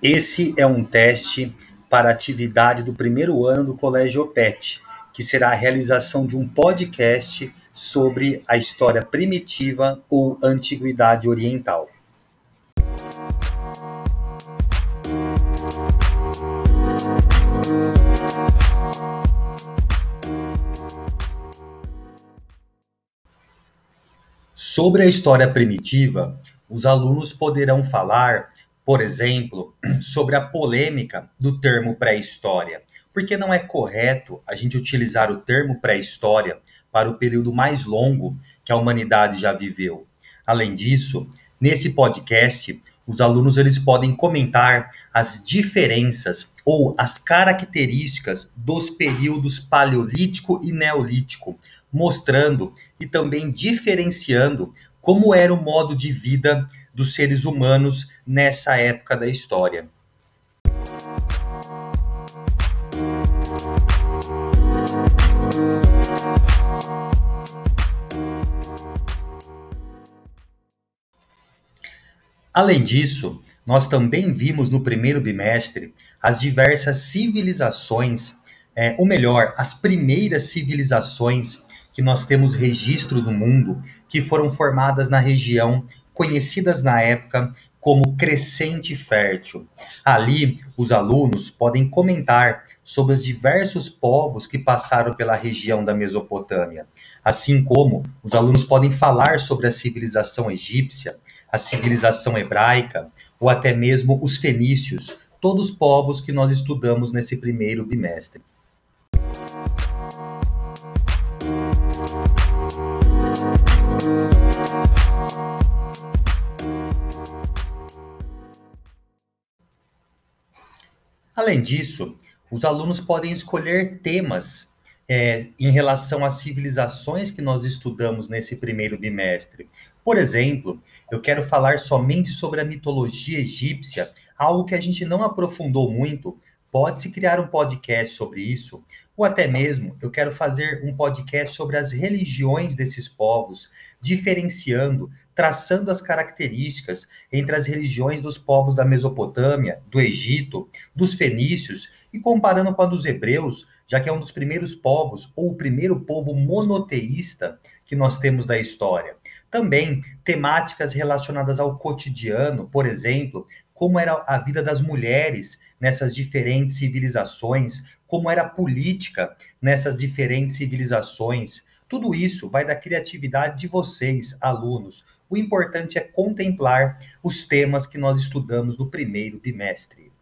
Esse é um teste para a atividade do primeiro ano do Colégio OPET, que será a realização de um podcast sobre a história primitiva ou antiguidade oriental. Sobre a história primitiva, os alunos poderão falar por exemplo, sobre a polêmica do termo pré-história, porque não é correto a gente utilizar o termo pré-história para o período mais longo que a humanidade já viveu. Além disso, nesse podcast, os alunos eles podem comentar as diferenças ou as características dos períodos paleolítico e neolítico, mostrando e também diferenciando como era o modo de vida dos seres humanos nessa época da história. Além disso, nós também vimos no primeiro bimestre as diversas civilizações, é, ou melhor, as primeiras civilizações que nós temos registro no mundo que foram formadas na região conhecidas na época como Crescente Fértil. Ali, os alunos podem comentar sobre os diversos povos que passaram pela região da Mesopotâmia, assim como os alunos podem falar sobre a civilização egípcia, a civilização hebraica ou até mesmo os fenícios, todos povos que nós estudamos nesse primeiro bimestre. Além disso, os alunos podem escolher temas é, em relação às civilizações que nós estudamos nesse primeiro bimestre. Por exemplo, eu quero falar somente sobre a mitologia egípcia, algo que a gente não aprofundou muito. Pode-se criar um podcast sobre isso, ou até mesmo eu quero fazer um podcast sobre as religiões desses povos, diferenciando traçando as características entre as religiões dos povos da Mesopotâmia, do Egito, dos fenícios e comparando com a dos hebreus, já que é um dos primeiros povos, ou o primeiro povo monoteísta que nós temos da história. Também temáticas relacionadas ao cotidiano, por exemplo, como era a vida das mulheres nessas diferentes civilizações, como era a política nessas diferentes civilizações, tudo isso vai da criatividade de vocês, alunos. O importante é contemplar os temas que nós estudamos no primeiro bimestre.